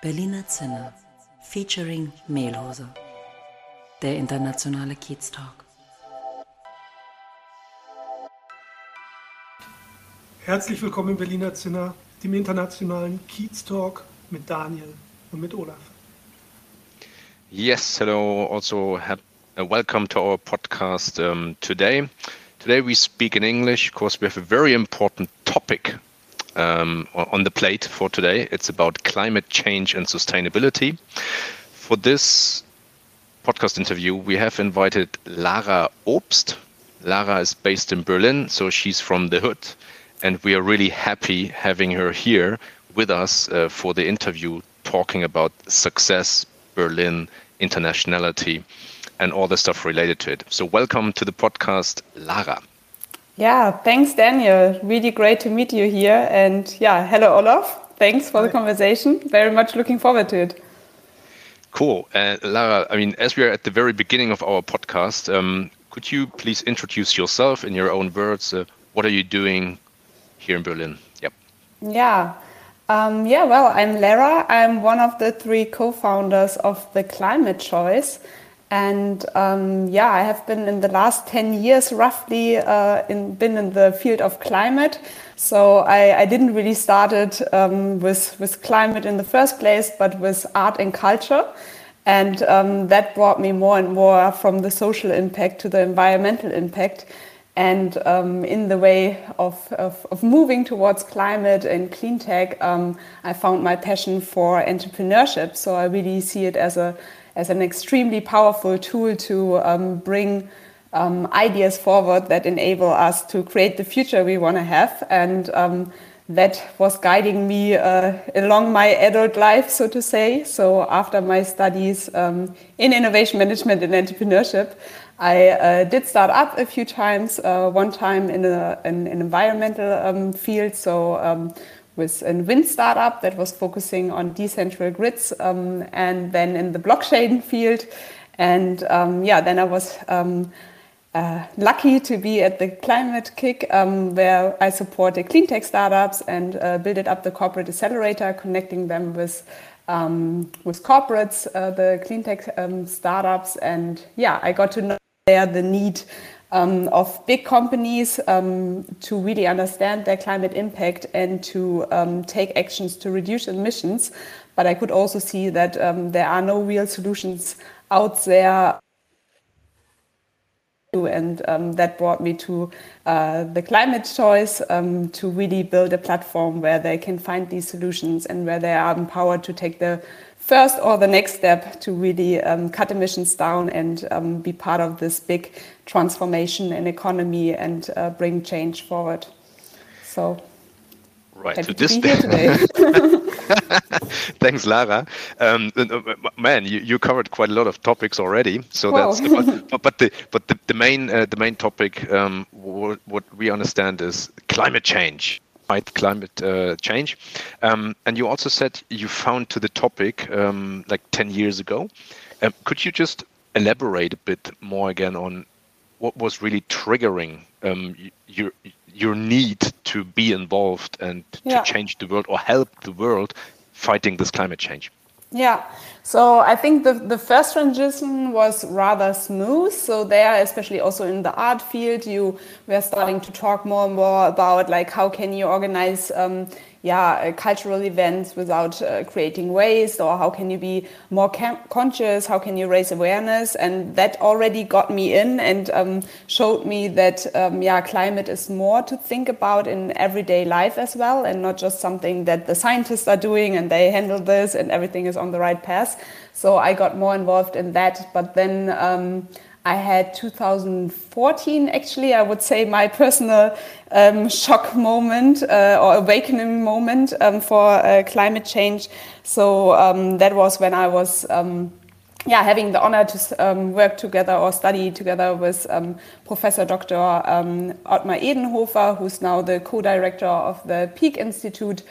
Berliner Zinne featuring Mehlhose. Der internationale Kiez Talk. Herzlich willkommen im Berliner Zinner, dem internationalen Kiez Talk mit Daniel und mit Olaf. Yes, hello. Also, have, uh, welcome to our podcast um, today. Today we speak in English because we have a very important topic um, on the plate for today. It's about climate change and sustainability. For this podcast interview, we have invited Lara Obst. Lara is based in Berlin, so she's from the hood, and we are really happy having her here with us uh, for the interview, talking about success, Berlin, internationality, and all the stuff related to it. So, welcome to the podcast, Lara. Yeah, thanks, Daniel. Really great to meet you here. And yeah, hello, Olaf. Thanks for the conversation. Very much looking forward to it. Cool. Uh, Lara, I mean, as we are at the very beginning of our podcast, um, could you please introduce yourself in your own words? Uh, what are you doing here in Berlin? Yep. Yeah. Um, yeah, well, I'm Lara. I'm one of the three co founders of the Climate Choice. And um, yeah, I have been in the last 10 years roughly uh, in, been in the field of climate. So I, I didn't really started um, with, with climate in the first place, but with art and culture. And um, that brought me more and more from the social impact to the environmental impact. And um, in the way of, of, of, moving towards climate and clean tech, um, I found my passion for entrepreneurship. So I really see it as a as an extremely powerful tool to um, bring um, ideas forward that enable us to create the future we want to have. And um, that was guiding me uh, along my adult life, so to say. So after my studies um, in innovation management and entrepreneurship, I uh, did start up a few times. Uh, one time in, an environmental um, field, so um, with a wind startup that was focusing on decentral grids um, and then in the blockchain field. And um, yeah, then I was um, uh, lucky to be at the Climate-KIC, um, where I supported clean tech startups and uh, built up the corporate accelerator, connecting them with um, with corporates, uh, the clean tech um, startups. And yeah, I got to know there the need um, of big companies um, to really understand their climate impact and to um, take actions to reduce emissions. But I could also see that um, there are no real solutions out there. And um, that brought me to uh, the climate choice um, to really build a platform where they can find these solutions and where they are empowered to take the first or the next step to really um, cut emissions down and um, be part of this big transformation in economy and uh, bring change forward. So, right. so to this be here today. Thanks, Lara. Um, man, you, you covered quite a lot of topics already. So Wow. that's but, but the but the, the main uh, the main topic um, what, what we understand is climate change fight climate uh, change. Um, and you also said you found to the topic um, like 10 years ago. Um, could you just elaborate a bit more again on what was really triggering um, your your need to be involved and Yeah. to change the world or help the world fighting this climate change? Yeah, so I think the, the first transition was rather smooth. So there, especially also in the art field, you were starting to talk more and more about like how can you organize, um, yeah, cultural events without uh, creating waste, or how can you be more conscious? How can you raise awareness? And that already got me in and um, showed me that um, yeah, climate is more to think about in everyday life as well, and not just something that the scientists are doing and they handle this and everything is on the right path. So I got more involved in that. But then um, I had 2014, actually, I would say my personal um, shock moment uh, or awakening moment um, for uh, climate change. So um, that was when I was. Um, yeah, having the honor to um, work together or study together with um, Professor Dr. Um, Ottmar Edenhofer, who's now the co-director of the PIK Institute,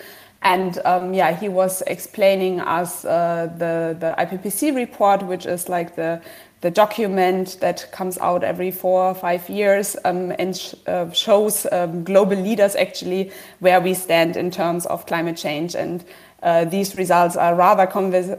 And um, yeah, he was explaining us uh, the the IPCC report, which is like the the document that comes out every four or five years um, and sh uh, shows um, global leaders actually where we stand in terms of climate change. And uh, these results are rather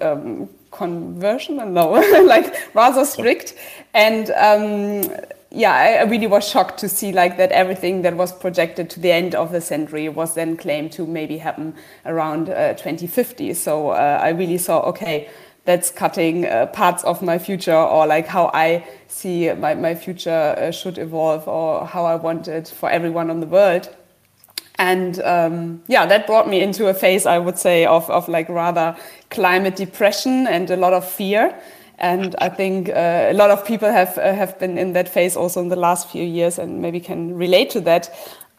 um, conversion, no, like rather strict. And um, yeah, I really was shocked to see like that everything that was projected to the end of the century was then claimed to maybe happen around uh, 2050. So uh, I really saw, okay, that's cutting uh, parts of my future or like how I see my, my future uh, should evolve or how I want it for everyone on the world. And um, yeah, that brought me into a phase, I would say, of, of like rather climate depression and a lot of fear. And I think uh, a lot of people have uh, have been in that phase also in the last few years, and maybe can relate to that.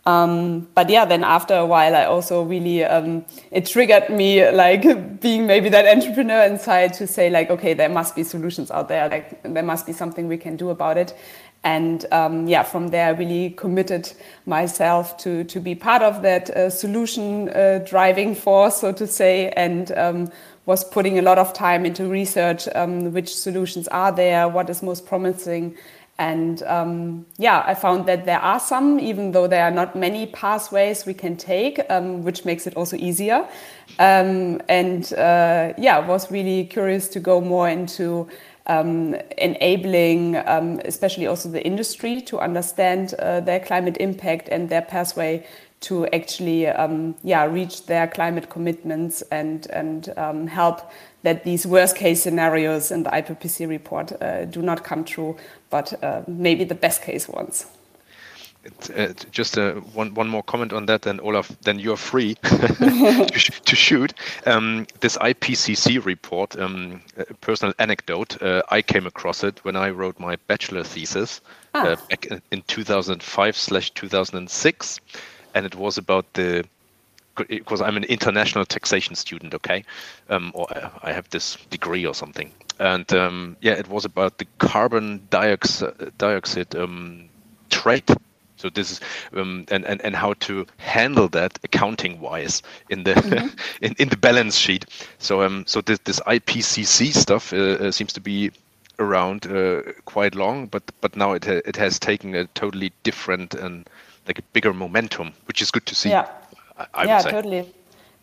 Um, but yeah, then after a while, I also really um, it triggered me like being maybe that entrepreneur inside to say like, okay, there must be solutions out there. Like there must be something we can do about it. And um, yeah, from there, I really committed myself to to be part of that uh, solution uh, driving force, so to say, and um, was putting a lot of time into research um, which solutions are there, what is most promising. And um, yeah, I found that there are some, even though there are not many pathways we can take, um, which makes it also easier. Um, and uh, yeah, was really curious to go more into um, enabling, um, especially also the industry, to understand uh, their climate impact and their pathway to actually um, yeah reach their climate commitments and and um, help that these worst case scenarios in the IPCC report uh, do not come true, but uh, maybe the best case ones. Uh, just uh, one one more comment on that, then Olaf, then you're free to, sh to, shoot. Um, this IPCC report, um, personal anecdote, uh, I came across it when I wrote my bachelor thesis ah. Uh, back in 2005 slash 2006 and it was about the because I'm an international taxation student, okay, um, or I have this degree or something, and um, yeah, it was about the carbon dioxide, dioxide um, trade. So this is um, and, and and how to handle that accounting wise in the mm-hmm. in, in the balance sheet. So um so this this IPCC stuff uh, uh, seems to be around uh, quite long, but but now it ha- it has taken a totally different and like a bigger momentum, which is good to see. Yeah, I, I yeah, totally.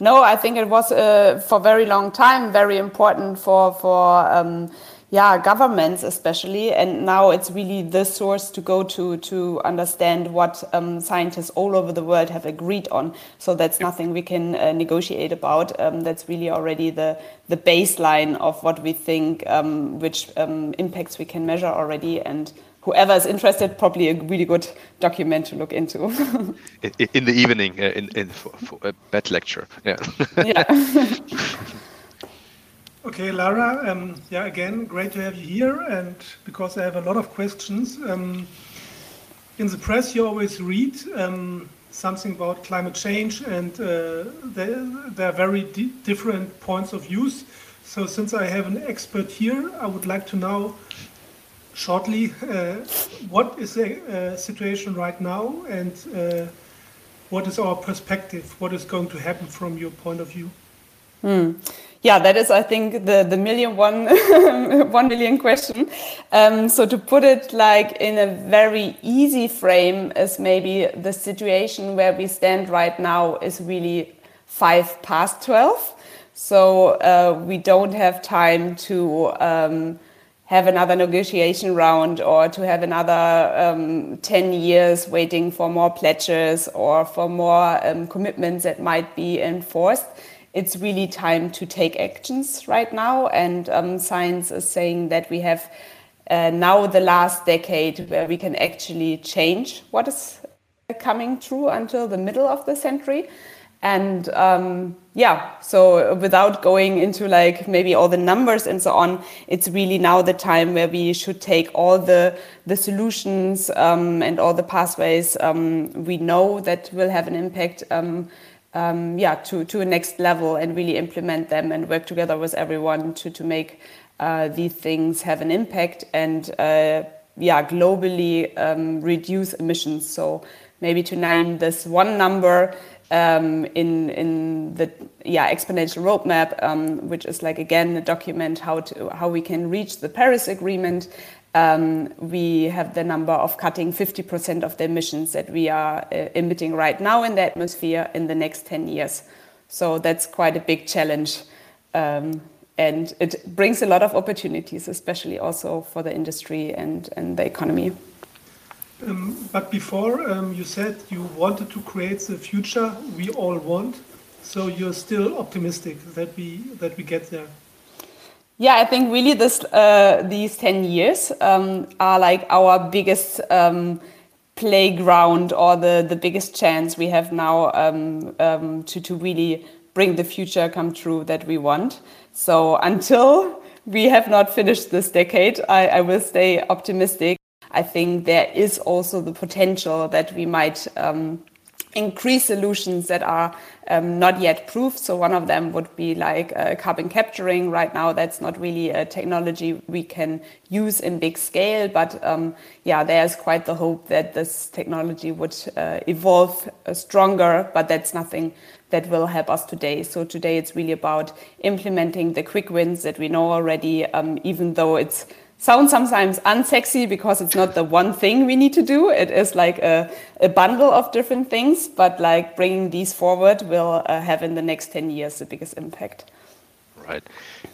No, I think it was uh, for a very long time very important for for um, yeah governments especially, and now it's really the source to go to to understand what um, scientists all over the world have agreed on. So that's nothing we can uh, negotiate about. Um, that's really already the the baseline of what we think, um, which um, impacts we can measure already, and whoever is interested, probably a really good document to look into. in, in, the evening, uh, in, in for, for a bed lecture. Yeah. yeah. okay, Lara. Um, yeah, again, great to have you here, and because I have a lot of questions. Um, in the press, you always read um, something about climate change, and uh, there, there, are very different points of views. So, since I have an expert here, I would like to know shortly, uh, what is the uh, situation right now and uh, what is our perspective? What is going to happen from your point of view? Hmm. Yeah, that is, I think, the, the million one, one million question. Um, so to put it like in a very easy frame is maybe the situation where we stand right now is really five past 12. So uh, we don't have time to um, have another negotiation round or to have another um, 10 years waiting for more pledges or for more um, commitments that might be enforced. It's really time to take actions right now. And um, science is saying that we have uh, now the last decade where we can actually change what is coming true until the middle of the century. And um, yeah, so without going into like maybe all the numbers and so on, it's really now the time where we should take all the the solutions um, and all the pathways um, we know that will have an impact. Um, um, yeah, to to a next level and really implement them and work together with everyone to to make uh, these things have an impact and uh, yeah, globally um, reduce emissions. So maybe to name this one number um, in in the yeah exponential roadmap, um, which is like again a document how to how we can reach the Paris Agreement. Um, we have the number of cutting 50% of the emissions that we are uh, emitting right now in the atmosphere in the next 10 years. So that's quite a big challenge. Um, and it brings a lot of opportunities, especially also for the industry and, and the economy. Um, but before um, you said you wanted to create the future we all want, so you're still optimistic that we that we get there. Yeah, I think really this uh, these ten years um, are like our biggest um, playground or the the biggest chance we have now um, um, to to really bring the future come true that we want. So until we have not finished this decade, I, I will stay optimistic. I think there is also the potential that we might um, increase solutions that are um, not yet proved. So one of them would be like uh, carbon capturing. Right now, that's not really a technology we can use in big scale. But um, yeah, there's quite the hope that this technology would uh, evolve uh, stronger. But that's nothing that will help us today. So today, it's really about implementing the quick wins that we know already, um, even though it's sounds sometimes unsexy because it's not the one thing we need to do. It is like a, a bundle of different things, but like bringing these forward will uh, have in the next 10 years the biggest impact. Right.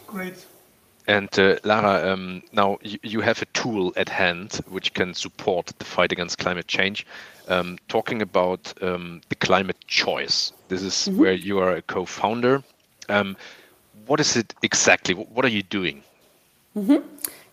Great. And uh, Lara, um, now you, you, have a tool at hand which can support the fight against climate change. Um, talking about um, the climate choice, this is mm -hmm. where you are a co-founder. Um, what is it exactly? What are you doing? Mm -hmm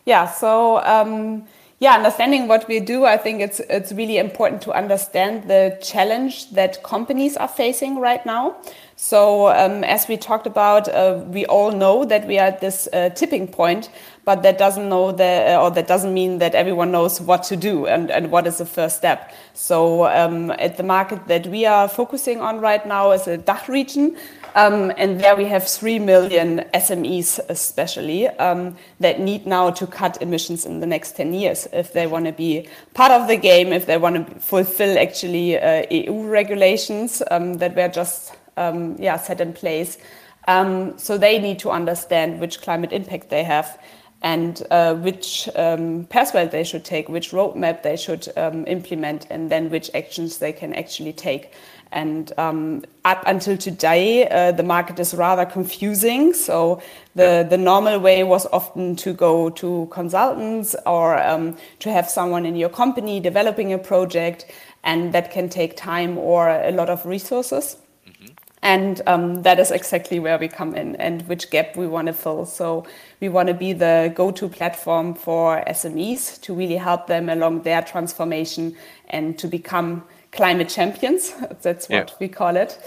yeah, so um, yeah, understanding what we do, I think it's it's really important to understand the challenge that companies are facing right now. So um, as we talked about, uh, we all know that we are at this uh, tipping point, but that doesn't know that, uh, or that doesn't mean that everyone knows what to do and, and what is the first step. So um, at the market that we are focusing on right now is a DACH region. Um, and there we have 3 million SMEs, especially, um, that need now to cut emissions in the next 10 years if they want to be part of the game, if they want to fulfill actually uh, EU regulations um, that were just um, yeah, set in place. Um, so they need to understand which climate impact they have and uh, which um, pathway they should take, which roadmap they should implement, and then which actions they can actually take. And um, up until today, uh, the market is rather confusing. So the, the normal way was often to go to consultants or um, to have someone in your company developing a project, and that can take time or a lot of resources. And um, that is exactly where we come in and which gap we want to fill. So we want to be the go to platform for SMEs to really help them along their transformation and to become climate champions. That's what yeah. we call it.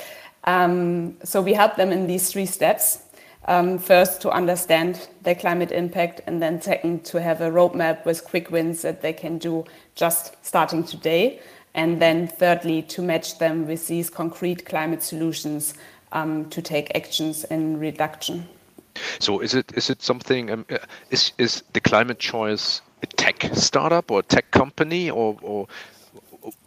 Um, so we help them in these three steps. Um, first, to understand their climate impact, and then second, to have a roadmap with quick wins that they can do just starting today. And then thirdly, to match them with these concrete climate solutions um, to take actions in reduction. So is it is it something um, uh, is is the climate choice a tech startup or a tech company or, or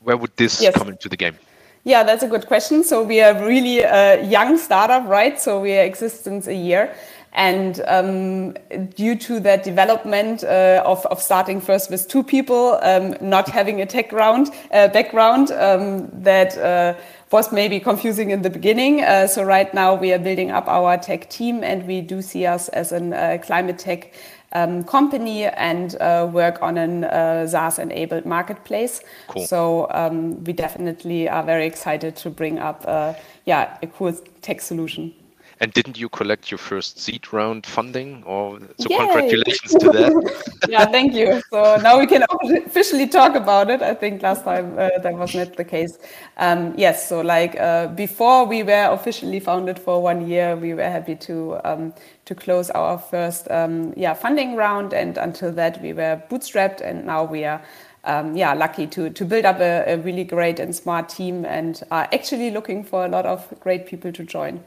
where would this yes. come into the game? Yeah, that's a good question. So we are really a young startup, right? So we are existence a year. And um, due to that development uh, of, of starting first with two people, um, not having a tech ground, uh, background, um, that uh, was maybe confusing in the beginning. Uh, so right now we are building up our tech team and we do see us as a uh, climate tech um, company and uh, work on a uh, SaaS-enabled marketplace. Cool. So um, we definitely are very excited to bring up, uh, yeah, a cool tech solution. And didn't you collect your first seed round funding? Or so Yay! congratulations to that. yeah, thank you. So now we can officially talk about it. I think last time uh, that was not the case. Um, yes, so like uh, before we were officially founded for one year, we were happy to um, to close our first um, yeah funding round, and until that we were bootstrapped, and now we are. Um, yeah, lucky to to build up a, a, really great and smart team, and are actually looking for a lot of great people to join.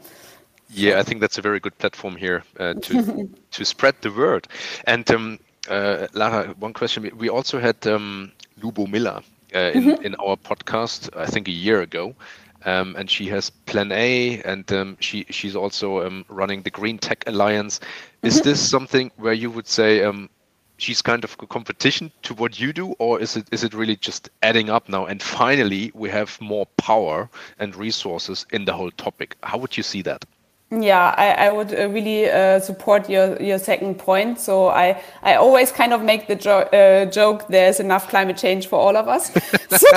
Yeah, I think that's a very good platform here uh, to to spread the word. And um, uh, Lara, one question: We also had um, Lubomila uh, in mm -hmm. in our podcast, I think a year ago, um, and she has Plan A, and um, she she's also um, running the Green Tech Alliance. Is mm -hmm. this something where you would say um, she's kind of a competition to what you do, or is it is it really just adding up now? And finally, we have more power and resources in the whole topic. How would you see that? Yeah, I, I would uh, really uh, support your, your second point. So I, I always kind of make the jo uh, joke there's enough climate change for all of us. so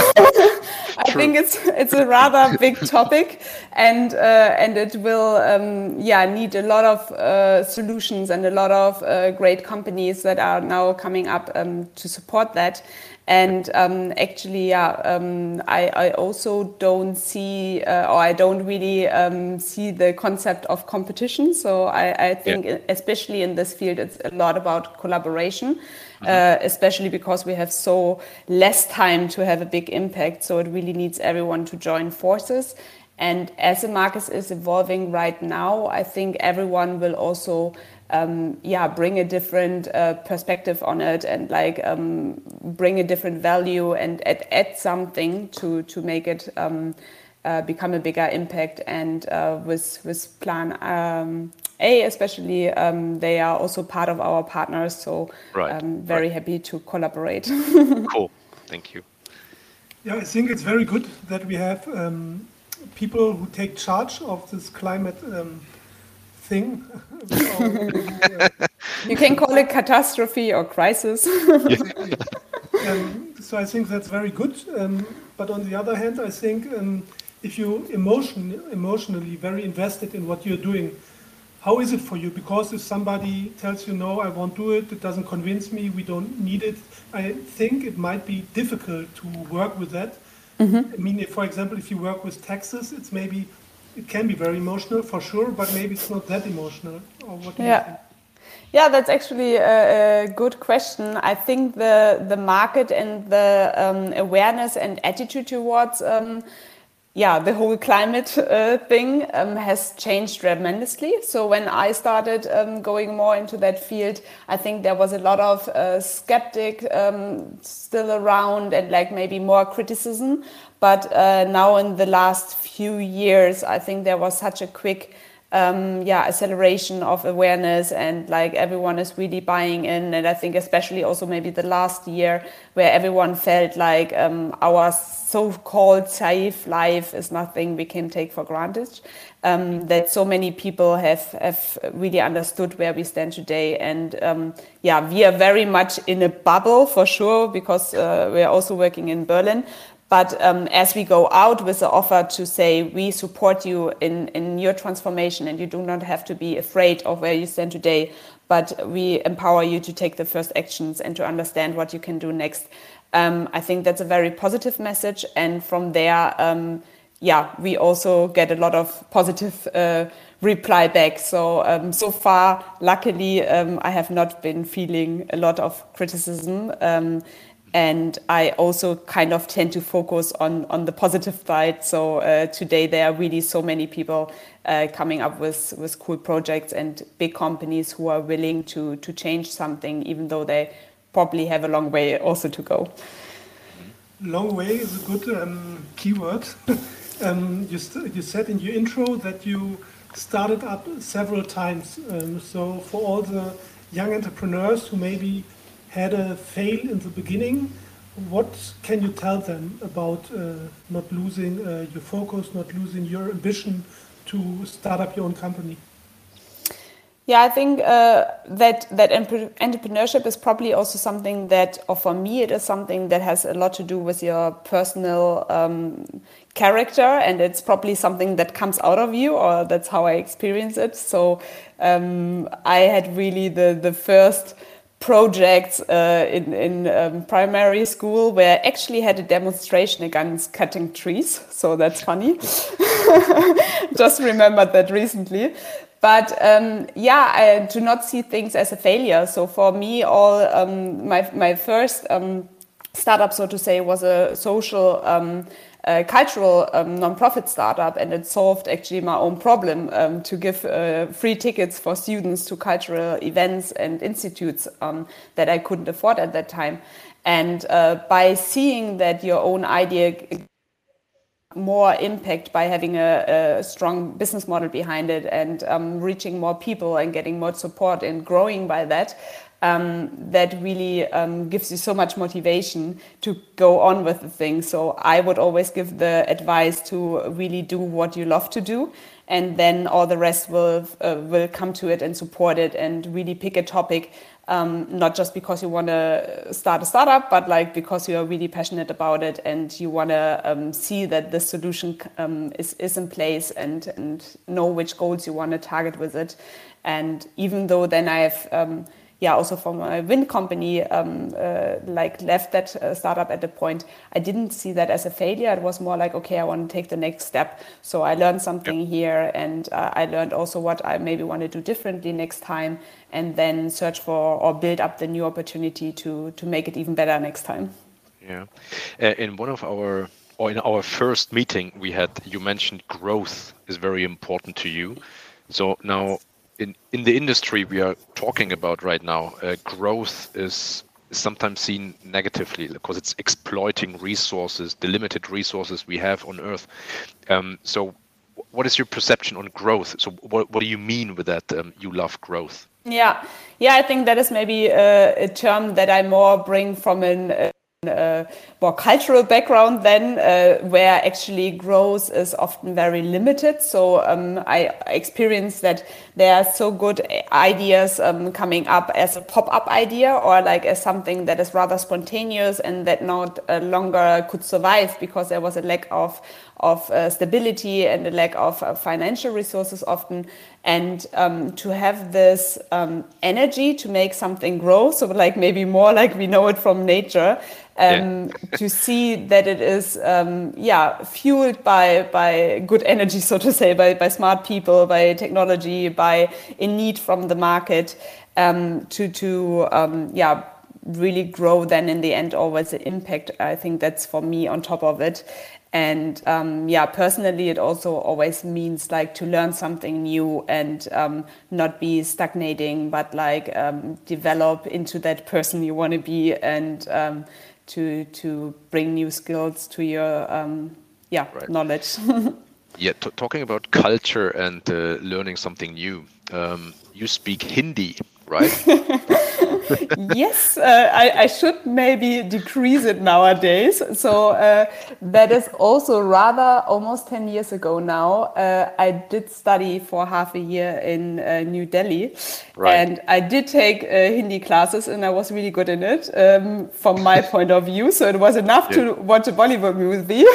I think it's it's a rather big topic, and uh, and it will um, yeah need a lot of uh, solutions and a lot of uh, great companies that are now coming up um, to support that. And um, actually, yeah, um, I, I, also don't see, uh, or I don't really um, see the concept of competition. So I, I think, yeah. especially in this field, it's a lot about collaboration. Mm-hmm. Uh, especially because we have so less time to have a big impact. So it really needs everyone to join forces. And as the market is evolving right now, I think everyone will also um, yeah bring a different uh, perspective on it and like um, bring a different value and add, add something to to make it um, uh, become a bigger impact and uh, with with plan um, A especially um, they are also part of our partners so right. Um, very right. happy to collaborate cool thank you yeah I think it's very good that we have people who take charge of this climate thing. you can call it catastrophe or crisis. um, so I think that's very good. Um, but on the other hand, I think um, if you emotion, emotionally very invested in what you're doing, how is it for you? Because if somebody tells you, no, I won't do it, it doesn't convince me, we don't need it, I think it might be difficult to work with that. Mm-hmm. I mean, if, for example, if you work with taxes, it's maybe it can be very emotional for sure, but maybe it's not that emotional. Or what do yeah. you think? Yeah, that's actually a, a, good question. I think the the market and the um, awareness and attitude towards um, yeah the whole climate uh, thing um, has changed tremendously. So when I started um, going more into that field, I think there was a lot of uh, skeptic um, still around and like maybe more criticism. But uh, now in the last few years, I think there was such a quick um, yeah acceleration of awareness and like everyone is really buying in. And i think especially also maybe the last year where everyone felt like um, our so-called safe life is nothing we can take for granted um, that so many people have have really understood where we stand today. And um, yeah we are very much in a bubble for sure because uh, we are also working in berlin but um, as we go out with the offer to say, we support you in, in your transformation and you do not have to be afraid of where you stand today, but we empower you to take the first actions and to understand what you can do next. Um, I think that's a very positive message. And from there, um, yeah, we also get a lot of positive uh, reply back. So, um, so far, luckily, um, I have not been feeling a lot of criticism. Um, and I also kind of tend to focus on on the positive side. So uh, today there are really so many people uh, coming up with with cool projects and big companies who are willing to to change something, even though they probably have a long way also to go. Long way is a good um, keyword. um, you you said in your intro that you started up several times. Um, so for all the young entrepreneurs who maybe had a fail in the beginning, what can you tell them about uh, not losing uh, your focus, not losing your ambition to start up your own company? Yeah, I think uh, that that entrepreneurship is probably also something that, or for me, it is something that has a lot to do with your personal um, character, and it's probably something that comes out of you, or that's how I experience it. So um, I had really the the first projects uh, in, in um, primary school where I actually had a demonstration against cutting trees. So that's funny. Just remembered that recently. But um, yeah, I do not see things as a failure. So for me, all um, my, my first um, startup, so to say, was a social a cultural um, non-profit startup and it solved actually my own problem um, to give uh, free tickets for students to cultural events and institutes um, that I couldn't afford at that time. And uh, by seeing that your own idea more impact by having a, a, strong business model behind it and um, reaching more people and getting more support and growing by that um, that really um, gives you so much motivation to go on with the thing. So I would always give the advice to really do what you love to do, and then all the rest will uh, will come to it and support it, and really pick a topic. Um, not just because you want to start a startup, but like because you are really passionate about it and you want to um, see that the solution um, is, is in place and, and know which goals you want to target with it. And even though then I have um, yeah, also from a wind company, um, uh, like left that uh, startup at the point, I didn't see that as a failure. It was more like, okay, I want to take the next step. So I learned something yep. here, and uh, I learned also what I maybe want to do differently next time, and then search for or build up the new opportunity to to make it even better next time. Yeah, uh, in one of our or in our first meeting we had, you mentioned growth is very important to you. So now in in the industry we are talking about right now, uh, growth is sometimes seen negatively because it's exploiting resources, the limited resources we have on Earth. Um, so, what is your perception on growth? So, what what do you mean with that? Um, you love growth. Yeah, yeah, I think that is maybe a, a term that I more bring from an. Uh, a more cultural background then uh, where actually growth is often very limited. So um, i experience that there are so good ideas um, coming up as a pop-up idea or like as something that is rather spontaneous and that not uh, longer could survive because there was a lack of of uh, stability and a lack of uh, financial resources often. And um, to have this um, energy to make something grow so like maybe more like we know it from nature um, yeah. to see that it is um, yeah fueled by by good energy so to say by, by smart people by technology by a need from the market um, to to um, yeah really grow then in the end always the impact. I think that's for me on top of it and um, yeah personally it also always means like to learn something new and um, not be stagnating but like um, develop into that person you want to be and um, to to bring new skills to your um, yeah right. knowledge yeah talking about culture and uh, learning something new um, you speak hindi right yes, uh, I, I, should maybe decrease it nowadays. So uh, that is also rather almost 10 years ago now. Uh, I did study for half a year in uh, New Delhi. Right. And I did take uh, Hindi classes and I was really good in it um, from my point of view. So it was enough yeah. to watch a Bollywood movie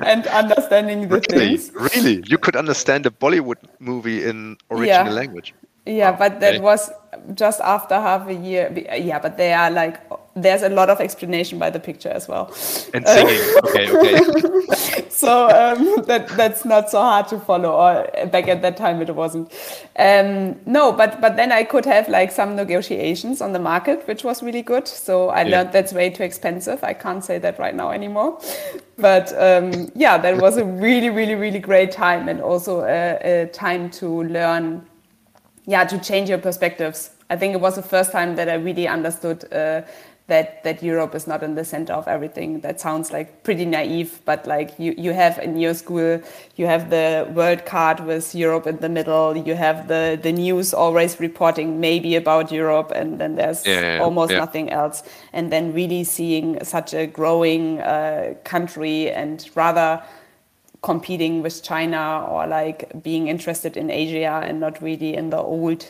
and understanding the really? things. Really? You could understand a Bollywood movie in original yeah. language? Yeah, but that okay. was just after half a year. Yeah, but they are like there's a lot of explanation by the picture as well. And singing. okay, okay. so um, that that's not so hard to follow. Or back at that time it wasn't. Um, no, but but then I could have like some negotiations on the market, which was really good. So I yeah. learned that's way too expensive. I can't say that right now anymore. But um, yeah, that was a really really really great time and also a, a time to learn yeah to change your perspectives i think it was the first time that i really understood uh, that that europe is not in the center of everything. That sounds like pretty naive but like you you have in your school you have the world card with europe in the middle. You have the the news always reporting maybe about europe and then there's yeah, yeah, almost yeah. nothing else. And then really seeing such a growing uh, country and rather competing with China or like being interested in Asia and not really in the old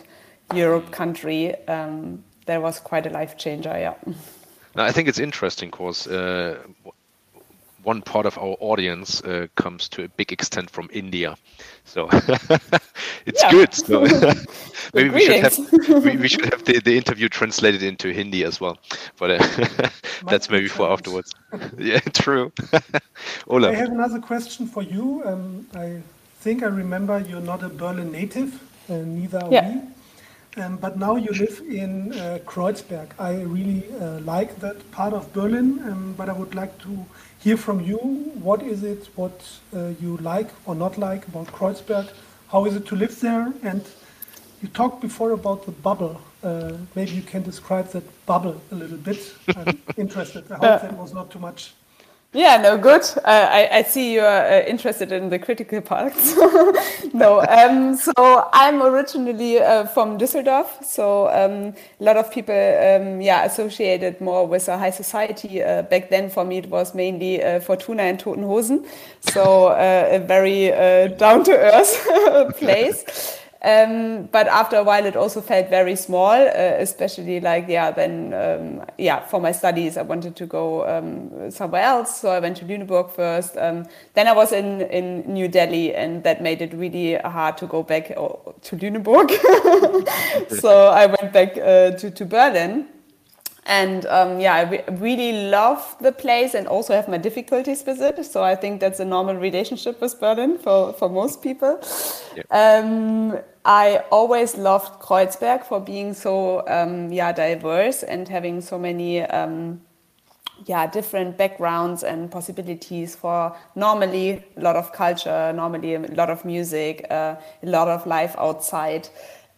Europe country. Um, that was quite a life changer. Yeah. Now, I think it's interesting because uh, one part of our audience uh, comes to a big extent from India, so it's good. So maybe we should have we, we, should have the, the interview translated into Hindi as well, but uh, that's maybe for afterwards. yeah, true. Ola, I have another question for you. Um, I think I remember you're not a Berlin native, uh, neither are yeah. we. Um, but now you live in uh, Kreuzberg. I really uh, like that part of Berlin, um, but I would like to hear from you. What is it, what uh, you like or not like about Kreuzberg? How is it to live there? And you talked before about the bubble. Uh, maybe you can describe that bubble a little bit. I'm interested. I hope that was not too much. Yeah, no, good. Uh, I, I see you are uh, interested in the critical parts. no, um, so I'm originally uh, from Düsseldorf. So um, a lot of people, um, yeah, associated more with a high society. Uh, back then, for me, it was mainly uh, Fortuna and Toten Hosen. So uh, a very down to earth place. Um, but after a while, it also felt very small, uh, especially like, yeah, then, um, yeah, for my studies, I wanted to go um, somewhere else. So I went to Lüneburg first. Um, then I was in, in New Delhi, and that made it really hard to go back uh, to Lüneburg. so I went back uh, to, to Berlin. And um, yeah, I re really love the place and also have my difficulties with it. So I think that's a normal relationship with Berlin for, for most people. Yeah. Um, I always loved Kreuzberg for being so um, yeah diverse and having so many um, yeah different backgrounds and possibilities for normally a lot of culture, normally a lot of music, uh, a lot of life outside.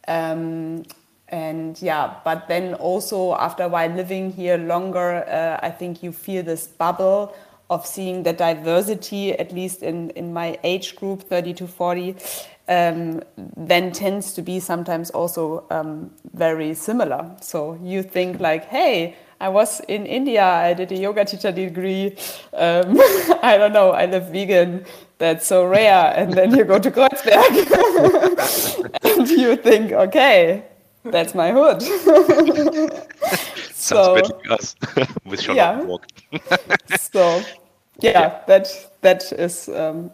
Um, and yeah, but then also after a while living here longer, uh, I think you feel this bubble of seeing the diversity, at least in, in my age group, 30 to 40, um, then tends to be sometimes also um, very similar. So you think like, hey, I was in India, I did a yoga teacher degree. Um, I don't know, I live vegan. That's so rare. And then you go to Kreuzberg and you think, okay, that's my hood. Sounds so, a bit like us with Charlotte yeah. Walk. so yeah, yeah, that that is um,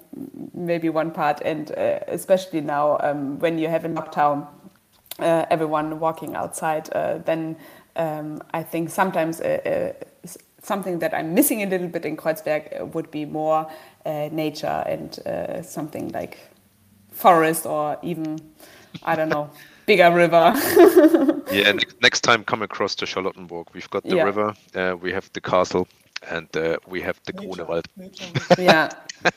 maybe one part, and uh, especially now um, when you have a lockdown, uh, everyone walking outside, uh, then um, I think sometimes uh, uh, something that I'm missing a little bit in Kreuzberg uh, would be more nature and something like forest or even I don't know bigger river. yeah, next, next time come across to Charlottenburg. We've got the yeah. river, we have the castle and uh, we have the Grunewald. yeah,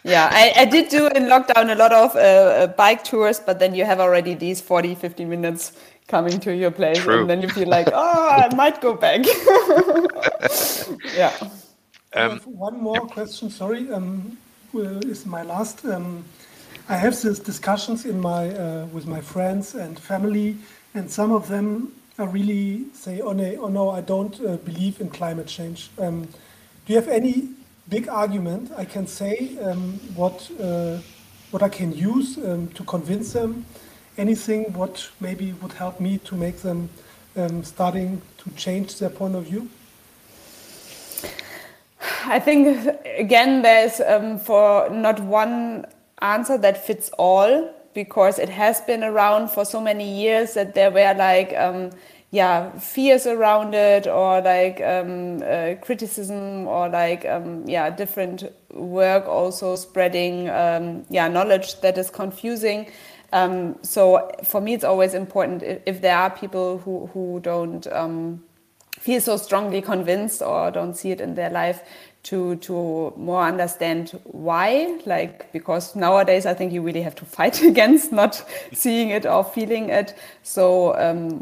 yeah. I, I did do in lockdown a lot of uh, uh, bike tours, but then you have already these 40, 50 minutes coming to your place, True. and then you feel like, oh, I might go back. yeah. Um, one more yeah. question. Sorry, um, is my last. Um, I have these discussions in my uh, with my friends and family, and some of them are really say, "Oh no, oh, no I don't uh, believe in climate change." Um, do you have any big argument I can say um, what uh, what I can use um, to convince them? Anything what maybe would help me to make them um, starting to change their point of view? I think again there's um, for not one answer that fits all because it has been around for so many years that there were like um, yeah fears around it or like um, uh, criticism or like um, yeah different work also spreading um, yeah knowledge that is confusing. Um, so for me it's always important if, if, there are people who who don't um, feel so strongly convinced or don't see it in their life to to more understand why like because nowadays i think you really have to fight against not seeing it or feeling it. So um,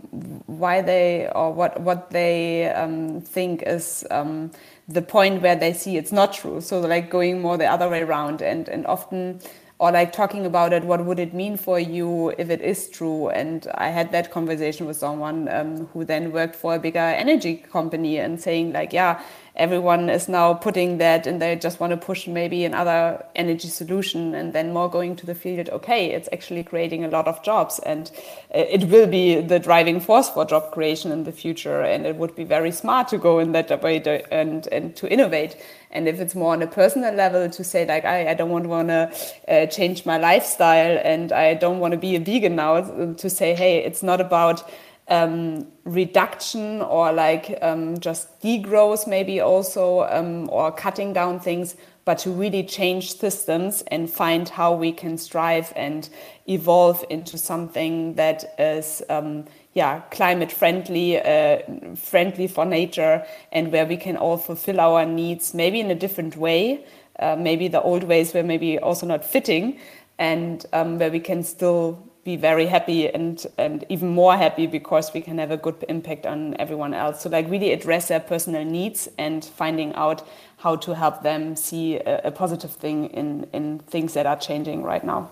why they or what what they um, think is um, the point where they see it's not true. So like going more the other way around and and often or like talking about it what would it mean for you if it is true? And i had that conversation with someone um, who then worked for a bigger energy company and saying like yeah everyone is now putting that and they just want to push maybe another energy solution and then more going to the field okay it's actually creating a lot of jobs and it will be the driving force for job creation in the future. And it would be very smart to go in that way and and to innovate. And if it's more on a personal level to say like i, I don't want to want to uh, change my lifestyle and i don't want to be a vegan now to say hey it's not about um, reduction or like um, just degrowth, maybe also, um, or cutting down things, but to really change systems and find how we can strive and evolve into something that is, um, yeah, climate friendly, uh, friendly for nature, and where we can all fulfill our needs, maybe in a different way. Uh, maybe the old ways were maybe also not fitting, and um, where we can still be very happy and and even more happy because we can have a good impact on everyone else so like really address their personal needs and finding out how to help them see a, a positive thing in in things that are changing right now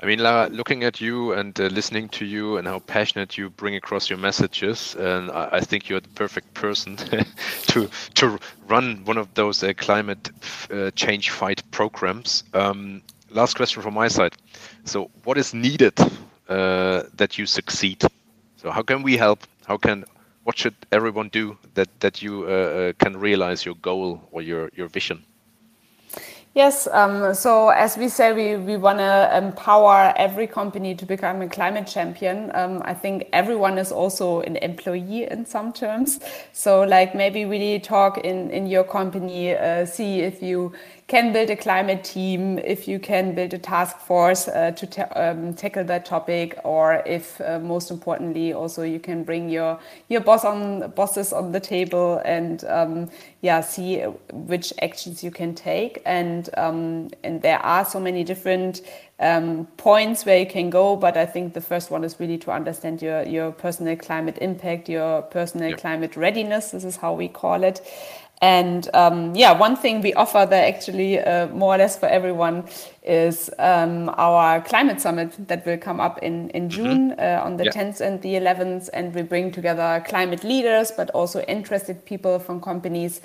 I mean, Lara, looking at you and uh, listening to you and how passionate you bring across your messages, and I, I think you're the perfect person to to run one of those uh, climate uh, change fight programs. Um, last question from my side. So, what is needed uh, that you succeed? So, how can we help? How can what should everyone do that that you uh, uh, can realize your goal or your your vision? Yes, um, so as we say, we, we want to empower every company to become a climate champion. Um, I think everyone is also an employee in some terms. So, like, maybe really talk in, in your company, uh, see if you can build a climate team, if you can build a task force uh, to ta um, tackle that topic, or if uh, most importantly also you can bring your your boss on bosses on the table and um, yeah see which actions you can take. And um, and there are so many different um, points where you can go, but I think the first one is really to understand your your personal climate impact, your personal yep. climate readiness. This is how we call it. And um, yeah, one thing we offer there actually uh, more or less for everyone is um, our climate summit that will come up in, in mm-hmm. June uh, on the yeah. 10th and the 11th. And we bring together climate leaders, but also interested people from companies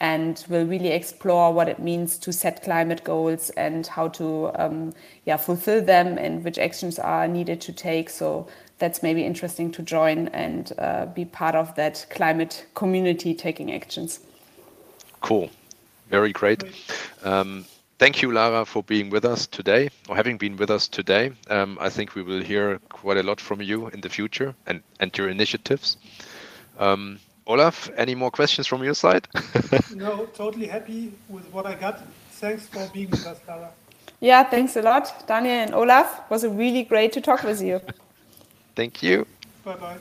and will really explore what it means to set climate goals and how to um, yeah, fulfill them and which actions are needed to take. So that's maybe interesting to join and uh, be part of that climate community taking actions. Cool. Very great. Um, thank you, Lara, for being with us today or having been with us today. Um, I think we will hear quite a lot from you in the future and, and your initiatives. Um, Olaf, any more questions from your side? no, totally happy with what I got. Thanks for being with us, Lara. Yeah, thanks a lot, Daniel and Olaf. It was really great to talk with you. Thank you. Bye bye.